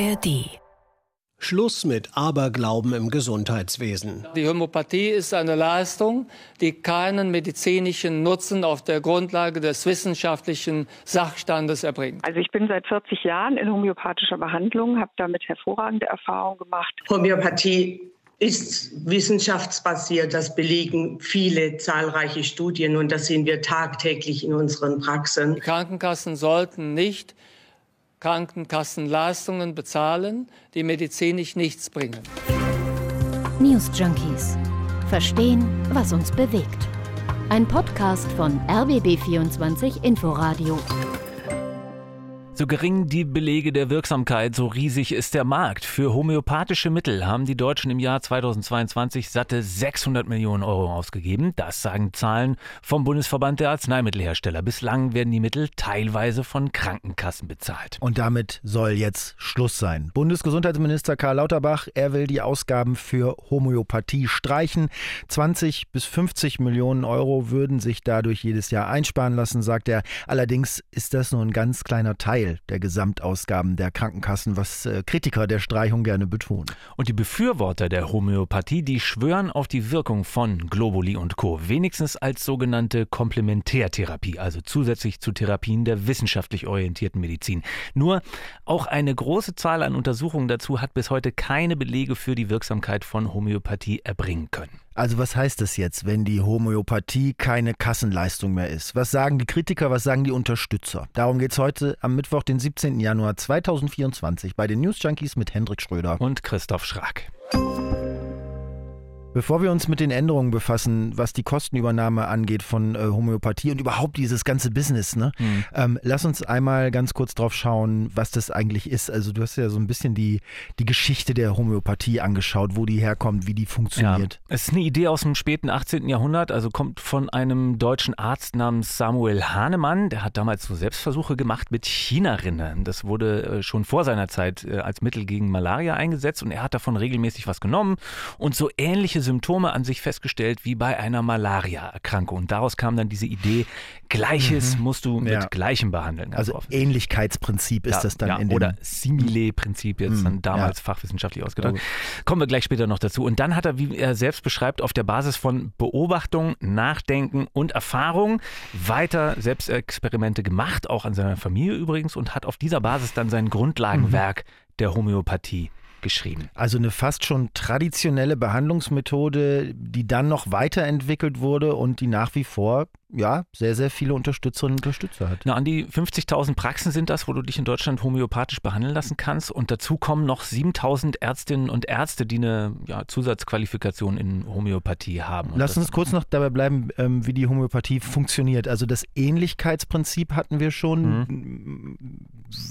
ARD Schluss mit Aberglauben im Gesundheitswesen. Die Homöopathie ist eine Leistung, die keinen medizinischen Nutzen auf der Grundlage des wissenschaftlichen Sachstandes erbringt. Also ich bin seit 40 Jahren in homöopathischer Behandlung, habe damit hervorragende Erfahrungen gemacht. Homöopathie ist wissenschaftsbasiert. Das belegen viele zahlreiche Studien und das sehen wir tagtäglich in unseren Praxen. Die Krankenkassen sollten nicht Krankenkassenleistungen bezahlen, die medizinisch nichts bringen. News Junkies. Verstehen, was uns bewegt. Ein Podcast von RBB24 Inforadio. So gering die Belege der Wirksamkeit, so riesig ist der Markt. Für homöopathische Mittel haben die Deutschen im Jahr 2022 satte 600 Millionen Euro ausgegeben. Das sagen Zahlen vom Bundesverband der Arzneimittelhersteller. Bislang werden die Mittel teilweise von Krankenkassen bezahlt. Und damit soll jetzt Schluss sein. Bundesgesundheitsminister Karl Lauterbach, er will die Ausgaben für Homöopathie streichen. 20 bis 50 Millionen Euro würden sich dadurch jedes Jahr einsparen lassen, sagt er. Allerdings ist das nur ein ganz kleiner Teil Teil der Gesamtausgaben der Krankenkassen, was äh, Kritiker der Streichung gerne betonen. Und die Befürworter der Homöopathie, die schwören auf die Wirkung von Globuli und Co. Wenigstens als sogenannte Komplementärtherapie, also zusätzlich zu Therapien der wissenschaftlich orientierten Medizin. Nur auch eine große Zahl an Untersuchungen dazu hat bis heute keine Belege für die Wirksamkeit von Homöopathie erbringen können. Also was heißt das jetzt, wenn die Homöopathie keine Kassenleistung mehr ist? Was sagen die Kritiker, was sagen die Unterstützer? Darum geht es heute am Mittwoch, den 17. Januar 2024 bei den News Junkies mit Hendrik Schröder und Christoph Schrag. Bevor wir uns mit den Änderungen befassen, was die Kostenübernahme angeht von äh, Homöopathie und überhaupt dieses ganze Business, ne? Mhm. Ähm, lass uns einmal ganz kurz drauf schauen, was das eigentlich ist. Also du hast ja so ein bisschen die, die Geschichte der Homöopathie angeschaut, wo die herkommt, wie die funktioniert. Ja. Es ist eine Idee aus dem späten 18. Jahrhundert, also kommt von einem deutschen Arzt namens Samuel Hahnemann. Der hat damals so Selbstversuche gemacht mit Chinarinnen. Das wurde äh, schon vor seiner Zeit äh, als Mittel gegen Malaria eingesetzt und er hat davon regelmäßig was genommen und so ähnliche Symptome an sich festgestellt wie bei einer Malaria-Erkrankung. Und daraus kam dann diese Idee, Gleiches mhm. musst du mit ja. Gleichem behandeln. Also Ähnlichkeitsprinzip ist ja, das dann ja, in dem Oder Simile-Prinzip jetzt mhm. dann damals fachwissenschaftlich ausgedrückt. Kommen wir gleich später noch dazu. Und dann hat er, wie er selbst beschreibt, auf der Basis von Beobachtung, Nachdenken und Erfahrung weiter Selbstexperimente gemacht, auch an seiner Familie übrigens, und hat auf dieser Basis dann sein Grundlagenwerk mhm. der Homöopathie geschrieben. Also eine fast schon traditionelle Behandlungsmethode, die dann noch weiterentwickelt wurde und die nach wie vor ja, sehr, sehr viele Unterstützerinnen und Unterstützer hat. Na, an die 50.000 Praxen sind das, wo du dich in Deutschland homöopathisch behandeln lassen kannst. Und dazu kommen noch 7.000 Ärztinnen und Ärzte, die eine ja, Zusatzqualifikation in Homöopathie haben. Und Lass uns kurz noch dabei bleiben, ähm, wie die Homöopathie funktioniert. Also das Ähnlichkeitsprinzip hatten wir schon. Mhm.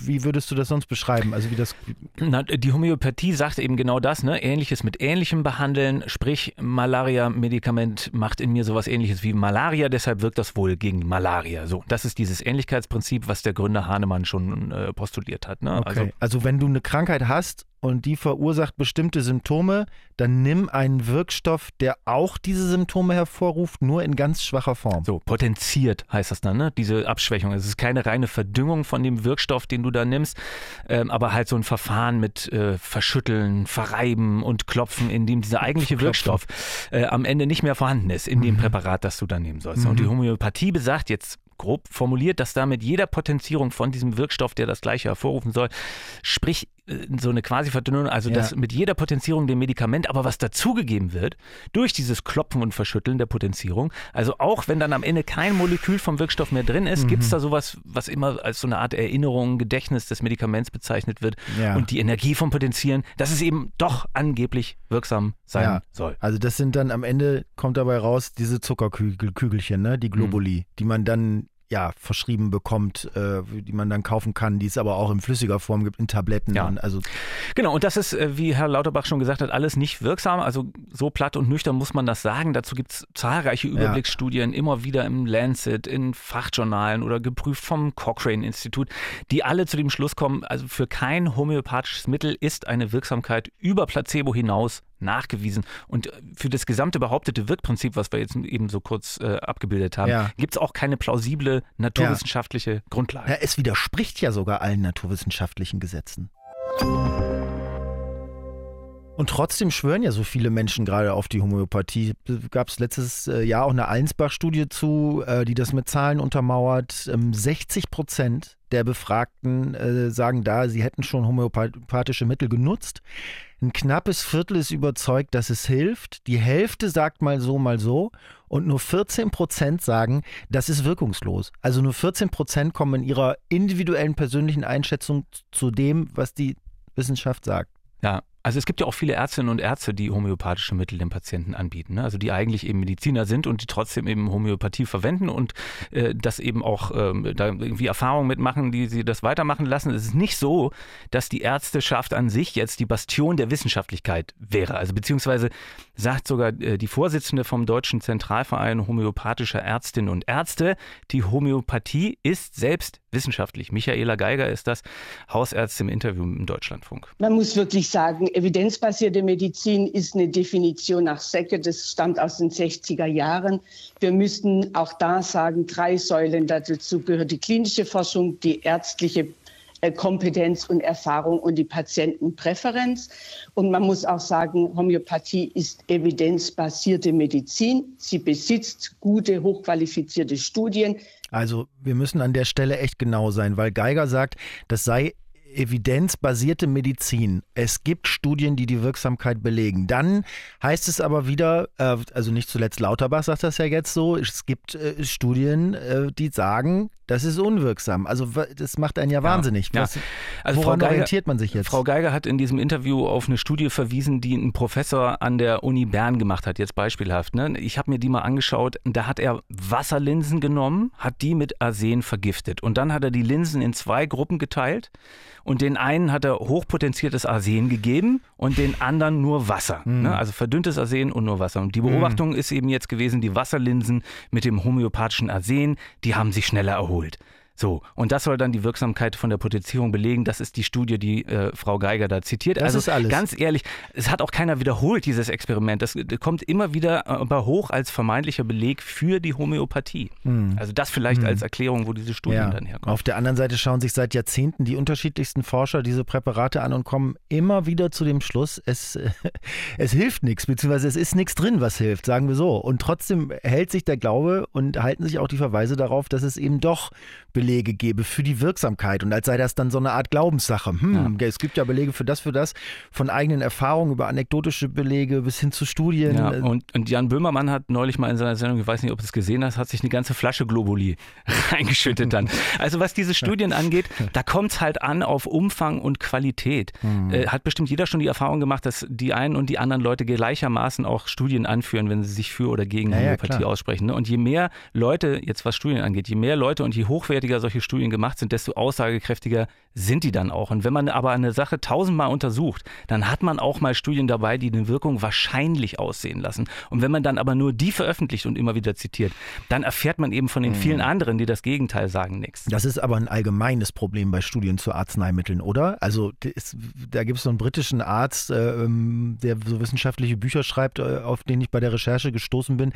Wie würdest du das sonst beschreiben? Also wie das Na, die Homöopathie sagt eben genau das, ne? Ähnliches mit Ähnlichem behandeln. Sprich, Malaria-Medikament macht in mir sowas ähnliches wie Malaria, deshalb wirkt das wohl gegen Malaria. So, das ist dieses Ähnlichkeitsprinzip, was der Gründer Hahnemann schon äh, postuliert hat. Ne? Okay. Also, also wenn du eine Krankheit hast und die verursacht bestimmte Symptome, dann nimm einen Wirkstoff, der auch diese Symptome hervorruft, nur in ganz schwacher Form. So, potenziert heißt das dann, ne? diese Abschwächung. Es ist keine reine Verdüngung von dem Wirkstoff, den du da nimmst, ähm, aber halt so ein Verfahren mit äh, Verschütteln, Verreiben und Klopfen, in dem dieser eigentliche Wirkstoff äh, am Ende nicht mehr vorhanden ist in dem mhm. Präparat, das du da nehmen sollst. Mhm. Und die Homöopathie besagt jetzt grob formuliert, dass da mit jeder Potenzierung von diesem Wirkstoff, der das gleiche hervorrufen soll, sprich so eine quasi Verdünnung, also ja. dass mit jeder Potenzierung dem Medikament aber was dazugegeben wird, durch dieses Klopfen und Verschütteln der Potenzierung, also auch wenn dann am Ende kein Molekül vom Wirkstoff mehr drin ist, mhm. gibt es da sowas, was immer als so eine Art Erinnerung, Gedächtnis des Medikaments bezeichnet wird ja. und die Energie vom Potenzieren, dass es eben doch angeblich wirksam sein ja. soll. Also das sind dann am Ende, kommt dabei raus, diese Zuckerkügelchen, ne? die Globuli, mhm. die man dann ja, verschrieben bekommt, äh, die man dann kaufen kann, die es aber auch in flüssiger Form gibt, in Tabletten. Ja. also genau, und das ist, äh, wie Herr Lauterbach schon gesagt hat, alles nicht wirksam. Also so platt und nüchtern muss man das sagen. Dazu gibt es zahlreiche Überblicksstudien, ja. immer wieder im Lancet, in Fachjournalen oder geprüft vom Cochrane-Institut, die alle zu dem Schluss kommen, also für kein homöopathisches Mittel ist eine Wirksamkeit über Placebo hinaus nachgewiesen. Und für das gesamte behauptete Wirkprinzip, was wir jetzt eben so kurz äh, abgebildet haben, ja. gibt es auch keine plausible naturwissenschaftliche ja. Grundlage. Ja, es widerspricht ja sogar allen naturwissenschaftlichen Gesetzen. Und trotzdem schwören ja so viele Menschen gerade auf die Homöopathie. Gab es letztes äh, Jahr auch eine Allensbach-Studie zu, äh, die das mit Zahlen untermauert. 60 ähm, Prozent der Befragten äh, sagen da, sie hätten schon homöopathische Mittel genutzt. Ein knappes Viertel ist überzeugt, dass es hilft. Die Hälfte sagt mal so, mal so. Und nur 14 Prozent sagen, das ist wirkungslos. Also nur 14 Prozent kommen in ihrer individuellen persönlichen Einschätzung zu dem, was die Wissenschaft sagt. Ja, also es gibt ja auch viele Ärztinnen und Ärzte, die homöopathische Mittel den Patienten anbieten. Ne? Also die eigentlich eben Mediziner sind und die trotzdem eben Homöopathie verwenden und äh, das eben auch ähm, da irgendwie Erfahrungen mitmachen, die sie das weitermachen lassen. Es ist nicht so, dass die Ärzteschaft an sich jetzt die Bastion der Wissenschaftlichkeit wäre. Also beziehungsweise sagt sogar äh, die Vorsitzende vom Deutschen Zentralverein homöopathischer Ärztinnen und Ärzte, die Homöopathie ist selbst wissenschaftlich. Michaela Geiger ist das, Hausärztin im Interview im Deutschlandfunk. Man muss wirklich sagen, evidenzbasierte Medizin ist eine Definition nach Secke, das stammt aus den 60er Jahren. Wir müssten auch da sagen, drei Säulen dazu gehört die klinische Forschung, die ärztliche Kompetenz und Erfahrung und die Patientenpräferenz. Und man muss auch sagen, Homöopathie ist evidenzbasierte Medizin. Sie besitzt gute, hochqualifizierte Studien. Also wir müssen an der Stelle echt genau sein, weil Geiger sagt, das sei evidenzbasierte Medizin. Es gibt Studien, die die Wirksamkeit belegen. Dann heißt es aber wieder, äh, also nicht zuletzt Lauterbach sagt das ja jetzt so, es gibt äh, Studien, äh, die sagen, das ist unwirksam. Also das macht einen ja, ja wahnsinnig. Was, ja. Also woran Frau Geiger, orientiert man sich jetzt? Frau Geiger hat in diesem Interview auf eine Studie verwiesen, die ein Professor an der Uni Bern gemacht hat, jetzt beispielhaft. Ne? Ich habe mir die mal angeschaut. Da hat er Wasserlinsen genommen, hat die mit Arsen vergiftet. Und dann hat er die Linsen in zwei Gruppen geteilt. Und den einen hat er hochpotenziertes Arsen gegeben und den anderen nur Wasser. Mhm. Ne? Also verdünntes Arsen und nur Wasser. Und die Beobachtung mhm. ist eben jetzt gewesen, die Wasserlinsen mit dem homöopathischen Arsen, die haben sich schneller erholt. So, und das soll dann die Wirksamkeit von der Potenzierung belegen. Das ist die Studie, die äh, Frau Geiger da zitiert. Das also ist alles. ganz ehrlich, es hat auch keiner wiederholt, dieses Experiment. Das, kommt immer wieder aber hoch als vermeintlicher Beleg für die Homöopathie. Hm. Also das vielleicht hm. als Erklärung, wo diese Studien ja. dann herkommen. Auf der anderen Seite schauen sich seit Jahrzehnten die unterschiedlichsten Forscher diese Präparate an und kommen immer wieder zu dem Schluss, es, es hilft nichts, beziehungsweise es ist nichts drin, was hilft, sagen wir so. Und trotzdem hält sich der Glaube und halten sich auch die Verweise darauf, dass es eben doch Belege gebe für die Wirksamkeit und als sei das dann so eine Art Glaubenssache. Hm, ja. Es gibt ja Belege für das, für das, von eigenen Erfahrungen über anekdotische Belege bis hin zu Studien. Ja, und, und Jan Böhmermann hat neulich mal in seiner Sendung, ich weiß nicht, ob du es gesehen hast, hat sich eine ganze Flasche Globuli reingeschüttet dann. Also was diese Studien angeht, da kommt es halt an auf Umfang und Qualität. Mhm. Äh, hat bestimmt jeder schon die Erfahrung gemacht, dass die einen und die anderen Leute gleichermaßen auch Studien anführen, wenn sie sich für oder gegen ja, Homöopathie ja, aussprechen. Ne? Und je mehr Leute, jetzt was Studien angeht, je mehr Leute und je hochwertiger solche Studien gemacht sind, desto aussagekräftiger sind die dann auch. Und wenn man aber eine Sache tausendmal untersucht, dann hat man auch mal Studien dabei, die eine Wirkung wahrscheinlich aussehen lassen. Und wenn man dann aber nur die veröffentlicht und immer wieder zitiert, dann erfährt man eben von den vielen mhm. anderen, die das Gegenteil sagen, nichts. Das ist aber ein allgemeines Problem bei Studien zu Arzneimitteln, oder? Also ist, da gibt es so einen britischen Arzt, äh, ähm, der so wissenschaftliche Bücher schreibt, äh, auf den ich bei der Recherche gestoßen bin.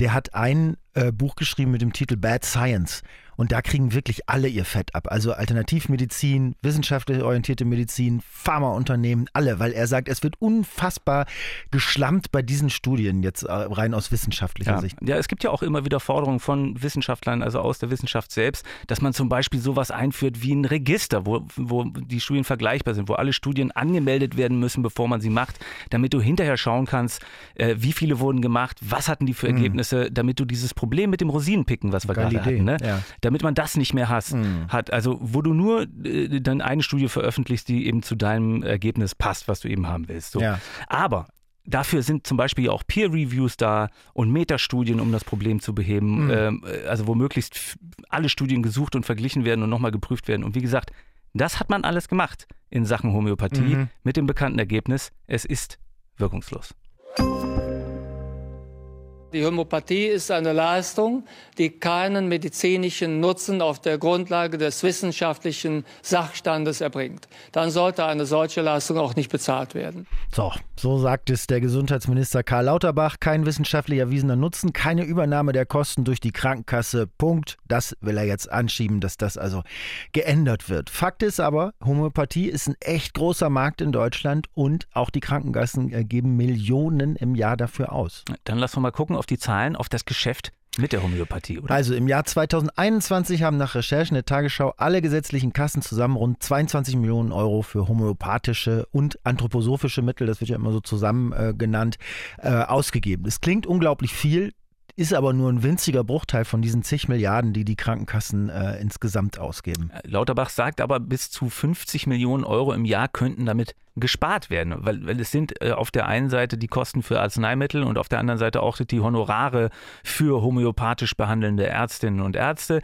Der hat ein äh, Buch geschrieben mit dem Titel Bad Science. Und da kriegen wirklich alle ihr Fett ab. Also Alternativmedizin, wissenschaftlich orientierte Medizin, Pharmaunternehmen, alle, weil er sagt, es wird unfassbar geschlammt bei diesen Studien jetzt äh, rein aus wissenschaftlicher ja. Sicht. Ja, es gibt ja auch immer wieder Forderungen von Wissenschaftlern, also aus der Wissenschaft selbst, dass man zum Beispiel sowas einführt wie ein Register, wo, wo die Studien vergleichbar sind, wo alle Studien angemeldet werden müssen, bevor man sie macht, damit du hinterher schauen kannst, äh, wie viele wurden gemacht, was hatten die für mhm. Ergebnisse, mhm. damit du dieses Problem mit dem Rosinenpicken, was wir Geile gerade hatten, ne? Ja damit man das nicht mehr has, mhm. hat. Also wo du nur äh, dann eine Studie veröffentlichst, die eben zu deinem Ergebnis passt, was du eben haben willst. So. Ja. Aber Dafür sind zum Beispiel auch Peer-Reviews da und Metastudien, um das Problem zu beheben. Mhm. Ähm, also wo möglichst alle Studien gesucht und verglichen werden und nochmal geprüft werden. Und wie gesagt, das hat man alles gemacht in Sachen Homöopathie mhm. mit dem bekannten Ergebnis, es ist wirkungslos. Die Homöopathie ist eine Leistung, die keinen medizinischen Nutzen auf der Grundlage des wissenschaftlichen Sachstandes erbringt. Dann sollte eine solche Leistung auch nicht bezahlt werden. So, so sagt es der Gesundheitsminister Karl Lauterbach. Kein wissenschaftlich erwiesener Nutzen, keine Übernahme der Kosten durch die Krankenkasse. Punkt. Das will er jetzt anschieben, dass das also geändert wird. Fakt ist aber, Homöopathie ist ein echt großer Markt in Deutschland und auch die Krankenkassen äh, geben Millionen im Jahr dafür aus. Dann lass uns mal gucken auf die Zahlen, auf das Geschäft mit der Homöopathie, oder? Also im Jahr 2021 haben nach Recherchen der Tagesschau alle gesetzlichen Kassen zusammen rund 22 Millionen Euro für homöopathische und anthroposophische Mittel, das wird ja immer so zusammen äh, genannt, äh, ausgegeben. Es klingt unglaublich viel, ist aber nur ein winziger Bruchteil von diesen zig Milliarden, die die Krankenkassen äh, insgesamt ausgeben. Lauterbach sagt aber, bis zu 50 Millionen Euro im Jahr könnten damit gespart werden, weil, weil es sind äh, auf der einen Seite die Kosten für Arzneimittel und auf der anderen Seite auch die Honorare für homöopathisch behandelnde Ärztinnen und Ärzte.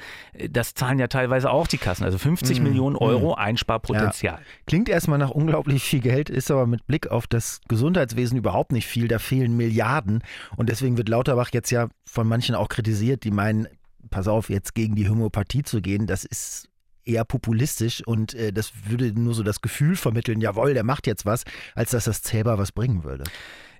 Das zahlen ja teilweise auch die Kassen, also 50 mm, Millionen Euro mm. Einsparpotenzial. Ja. Klingt erstmal nach unglaublich viel Geld, ist aber mit Blick auf das Gesundheitswesen überhaupt nicht viel. Da fehlen Milliarden und deswegen wird Lauterbach jetzt ja von manchen auch kritisiert, die meinen, pass auf, jetzt gegen die Homöopathie zu gehen, das ist eher populistisch und äh, das würde nur so das Gefühl vermitteln, jawohl, der macht jetzt was, als dass das zählbar was bringen würde.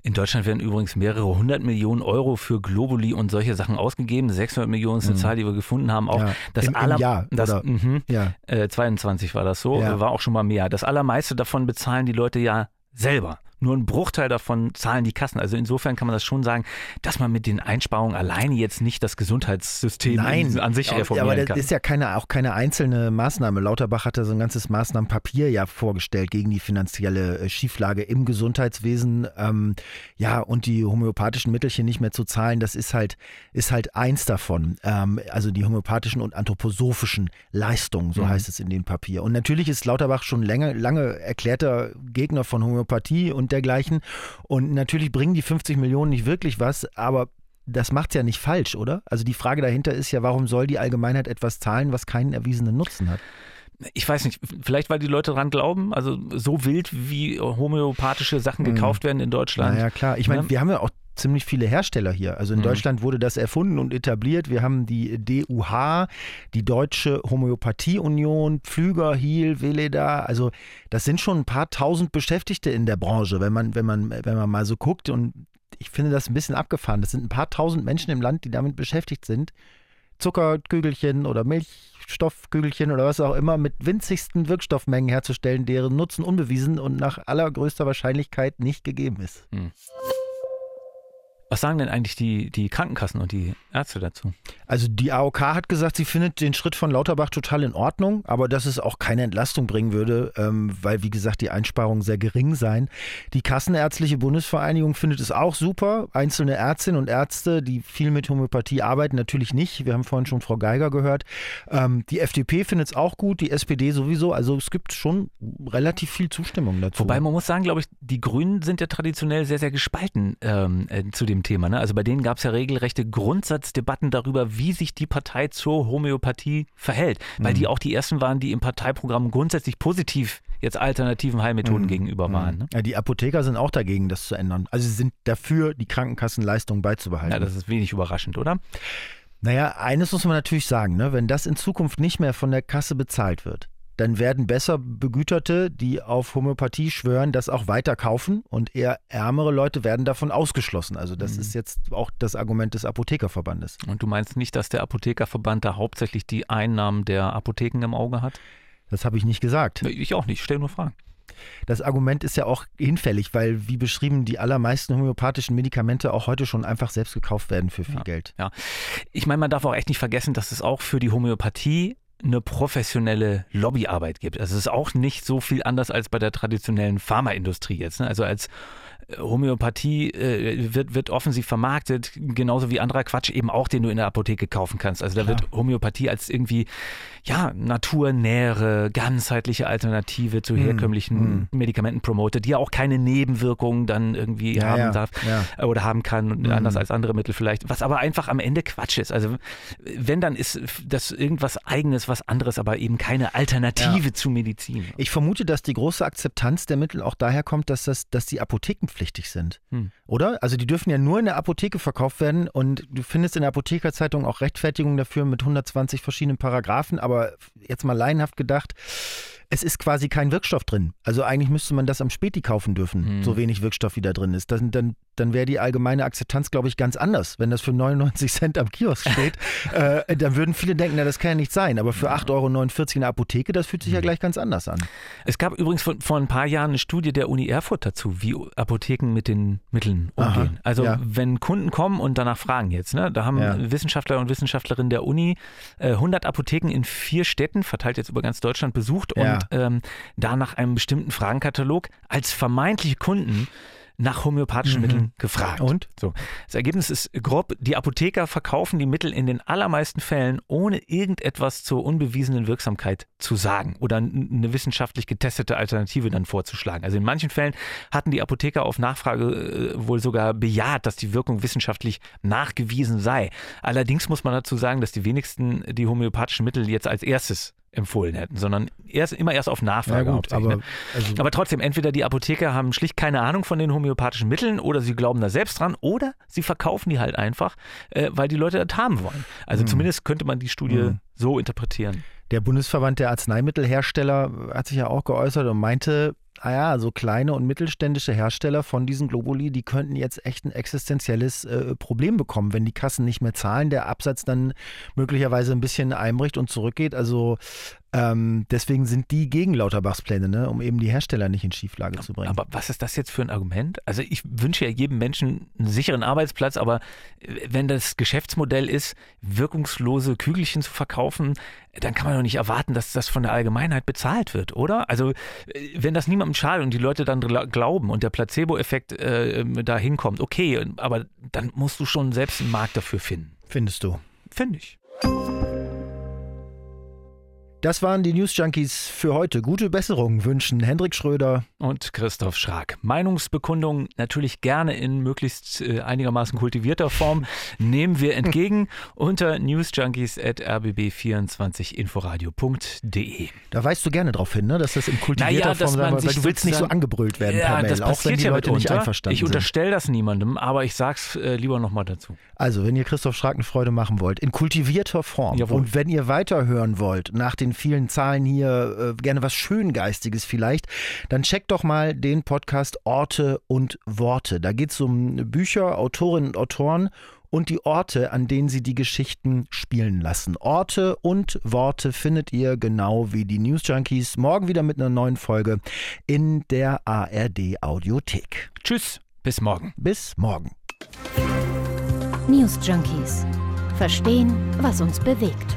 In Deutschland werden übrigens mehrere hundert Millionen Euro für Globuli und solche Sachen ausgegeben. 600 Millionen ist eine mhm. Zahl, die wir gefunden haben. Auch ja, das im, aller, im Jahr, das, mh, ja. äh, 22 war das so, ja. war auch schon mal mehr. Das allermeiste davon bezahlen die Leute ja selber nur ein Bruchteil davon zahlen die Kassen. Also insofern kann man das schon sagen, dass man mit den Einsparungen alleine jetzt nicht das Gesundheitssystem Nein, an sich reformieren aber das kann. ist ja keine, auch keine einzelne Maßnahme. Lauterbach hatte so ein ganzes Maßnahmenpapier ja vorgestellt gegen die finanzielle äh, Schieflage im Gesundheitswesen. Ähm, ja, und die homöopathischen Mittelchen nicht mehr zu zahlen, das ist halt, ist halt eins davon. Ähm, also die homöopathischen und anthroposophischen Leistungen, so mhm. heißt es in dem Papier. Und natürlich ist Lauterbach schon länger, lange erklärter Gegner von Homöopathie und und dergleichen. Und natürlich bringen die 50 Millionen nicht wirklich was, aber das macht es ja nicht falsch, oder? Also die Frage dahinter ist ja, warum soll die Allgemeinheit etwas zahlen, was keinen erwiesenen Nutzen hat? ich weiß nicht, vielleicht weil die Leute daran glauben, also so wild wie homöopathische Sachen mhm. gekauft werden in Deutschland. Ja, naja, klar. Ich meine, ja. wir haben ja auch ziemlich viele Hersteller hier. Also in mhm. Deutschland wurde das erfunden und etabliert. Wir haben die DUH, die Deutsche Homöopathieunion, Pflüger, Hiel, Veleda. Also das sind schon ein paar tausend Beschäftigte in der Branche, wenn man, wenn man, wenn man mal so guckt. Und ich finde das ein bisschen abgefahren. Das sind ein paar tausend Menschen im Land, die damit beschäftigt sind. Zuckerkügelchen oder Milchstoffkügelchen oder was auch immer mit winzigsten Wirkstoffmengen herzustellen, deren Nutzen unbewiesen und nach allergrößter Wahrscheinlichkeit nicht gegeben ist. Mhm. Was sagen denn eigentlich die, die Krankenkassen und die Ärzte dazu? Also die AOK hat gesagt, sie findet den Schritt von Lauterbach total in Ordnung, aber dass es auch keine Entlastung bringen würde, ähm, weil wie gesagt die Einsparungen sehr gering seien. Die Kassenärztliche Bundesvereinigung findet es auch super. Einzelne Ärztinnen und Ärzte, die viel mit Homöopathie arbeiten, natürlich nicht. Wir haben vorhin schon Frau Geiger gehört. Ähm, die FDP findet es auch gut, die SPD sowieso. Also es gibt schon relativ viel Zustimmung dazu. Wobei man muss sagen, glaube ich, die Grünen sind ja traditionell sehr, sehr gespalten ähm, äh, zu dem dem Thema. Ne? Also bei denen gab es ja regelrechte Grundsatzdebatten darüber, wie sich die Partei zur Homöopathie verhält. Weil mhm. die auch die ersten waren, die im Parteiprogramm grundsätzlich positiv jetzt alternativen Heilmethoden mhm. gegenüber waren. Ne? Ja, die Apotheker sind auch dagegen, das zu ändern. Also sie sind dafür, die Krankenkassenleistungen beizubehalten. Ja, das ist wenig überraschend, oder? Naja, eines muss man natürlich sagen, ne? wenn das in Zukunft nicht mehr von der Kasse bezahlt wird, dann werden besser Begüterte, die auf Homöopathie schwören, das auch weiter kaufen und eher ärmere Leute werden davon ausgeschlossen. Also das mhm. ist jetzt auch das Argument des Apothekerverbandes. Und du meinst nicht, dass der Apothekerverband da hauptsächlich die Einnahmen der Apotheken im Auge hat? Das habe ich nicht gesagt. Ich auch nicht, stell nur Fragen. Das Argument ist ja auch hinfällig, weil, wie beschrieben, die allermeisten homöopathischen Medikamente auch heute schon einfach selbst gekauft werden für viel ja, Geld. Ja, ich meine, man darf auch echt nicht vergessen, dass es auch für die Homöopathie eine professionelle Lobbyarbeit gibt. Also es ist auch nicht so viel anders als bei der traditionellen Pharmaindustrie jetzt. Ne? Also als Homöopathie äh, wird, wird offensiv vermarktet, genauso wie anderer Quatsch eben auch, den du in der Apotheke kaufen kannst. Also da Klar. wird Homöopathie als irgendwie, ja, naturnähere, ganzheitliche Alternative zu hm, herkömmlichen mm. Medikamenten promotet, die ja auch keine Nebenwirkungen dann irgendwie ja, haben ja, darf ja. oder haben kann, mm. anders als andere Mittel vielleicht, was aber einfach am Ende Quatsch ist. Also wenn, dann ist das irgendwas eigenes, was anderes, aber eben keine Alternative zu Medizin. Ich vermute, dass die große Akzeptanz der Mittel auch daher kommt, dass das, dass die Apotheken meldepflichtig sind. Hm. Oder? Also die dürfen ja nur in der Apotheke verkauft werden und du findest in der Apothekerzeitung auch Rechtfertigung dafür mit 120 verschiedenen Paragraphen, aber jetzt mal laienhaft gedacht, es ist quasi kein Wirkstoff drin. Also eigentlich müsste man das am Späti kaufen dürfen, hm. so wenig Wirkstoff wie da drin ist. Dann, dann, dann wäre die allgemeine Akzeptanz, glaube ich, ganz anders. Wenn das für 99 Cent am Kiosk steht, äh, dann würden viele denken, na, das kann ja nicht sein. Aber für 8,49 Euro in der Apotheke, das fühlt sich ja hm. gleich ganz anders an. Es gab übrigens vor, vor ein paar Jahren eine Studie der Uni Erfurt dazu, wie Apotheken mit den Mitteln umgehen. Aha, also ja. wenn Kunden kommen und danach fragen jetzt, ne, da haben ja. Wissenschaftler und Wissenschaftlerinnen der Uni äh, 100 Apotheken in vier Städten, verteilt jetzt über ganz Deutschland, besucht ja. Und ähm, da nach einem bestimmten Fragenkatalog als vermeintliche Kunden nach homöopathischen mhm. Mitteln gefragt. Und? So. Das Ergebnis ist grob, die Apotheker verkaufen die Mittel in den allermeisten Fällen, ohne irgendetwas zur unbewiesenen Wirksamkeit zu sagen oder eine wissenschaftlich getestete Alternative dann vorzuschlagen. Also in manchen Fällen hatten die Apotheker auf Nachfrage äh, wohl sogar bejaht, dass die Wirkung wissenschaftlich nachgewiesen sei. Allerdings muss man dazu sagen, dass die wenigsten die homöopathischen Mittel jetzt als erstes empfohlen hätten, sondern erst, immer erst auf Nachfrage. Ja, gut, aber, ne? also aber trotzdem, entweder die Apotheker haben schlicht keine Ahnung von den homöopathischen Mitteln oder sie glauben da selbst dran oder sie verkaufen die halt einfach, äh, weil die Leute das haben wollen. Also mhm. zumindest könnte man die Studie mhm. so interpretieren. Der Bundesverband der Arzneimittelhersteller hat sich ja auch geäußert und meinte, ah so kleine und mittelständische Hersteller von diesen Globuli, die könnten jetzt echt ein existenzielles äh, Problem bekommen, wenn die Kassen nicht mehr zahlen, der Absatz dann möglicherweise ein bisschen einbricht und zurückgeht. Also ähm, deswegen sind die gegen Lauterbachs Pläne, ne? um eben die Hersteller nicht in Schieflage zu bringen. Aber was ist das jetzt für ein Argument? Also ich wünsche ja jedem Menschen einen sicheren Arbeitsplatz, aber äh, wenn das Geschäftsmodell ist, wirkungslose Kügelchen zu verkaufen, dann kann man doch nicht erwarten, dass das von der Allgemeinheit bezahlt wird, oder? Also äh, wenn das niemandem schadet und die Leute dann glauben und der Placebo-Effekt äh, da hinkommt, okay, aber dann musst du schon selbst einen Markt dafür finden. Findest du? Finde ich. Das waren die News Junkies für heute. Gute Besserung wünschen Hendrik Schröder und Christoph Schrag. Meinungsbekundungen natürlich gerne in möglichst äh, einigermaßen kultivierter Form nehmen wir entgegen unter newsjunkies@rbb24inforadio.de. Da weißt du gerne darauf hin, ne? dass das in kultivierter naja, Form sein weil du willst nicht so angebrüllt werden ja, per Mail, auch wenn die Leute nicht einverstanden ich unterstelle das niemandem, aber ich sag's äh, lieber nochmal dazu. Also, wenn ihr Christoph Schrag eine Freude machen wollt, in kultivierter Form Jawohl. und wenn ihr weiterhören wollt nach den vielen Zahlen hier äh, gerne was Schöngeistiges vielleicht, dann checkt doch mal den Podcast Orte und Worte. Da geht es um Bücher, Autorinnen und Autoren und die Orte, an denen sie die Geschichten spielen lassen. Orte und Worte findet ihr genau wie die News Junkies morgen wieder mit einer neuen Folge in der ARD Audiothek. Tschüss, bis morgen. Bis morgen. News Junkies. Verstehen, was uns bewegt.